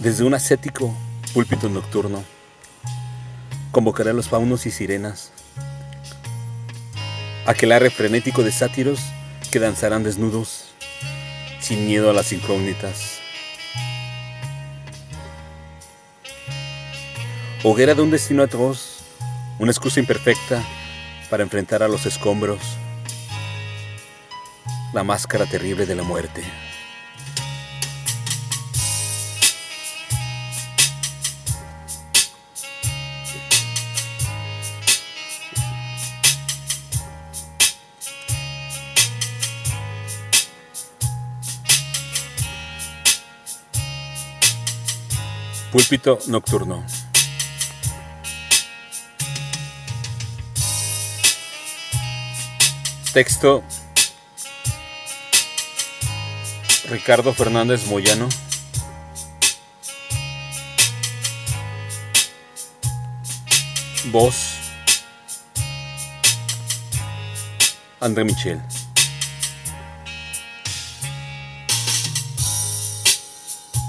Desde un ascético púlpito nocturno, convocaré a los faunos y sirenas, aquelarre frenético de sátiros que danzarán desnudos, sin miedo a las incógnitas. Hoguera de un destino atroz, una excusa imperfecta para enfrentar a los escombros, la máscara terrible de la muerte. Púlpito nocturno. Texto Ricardo Fernández Moyano. Voz André Michel.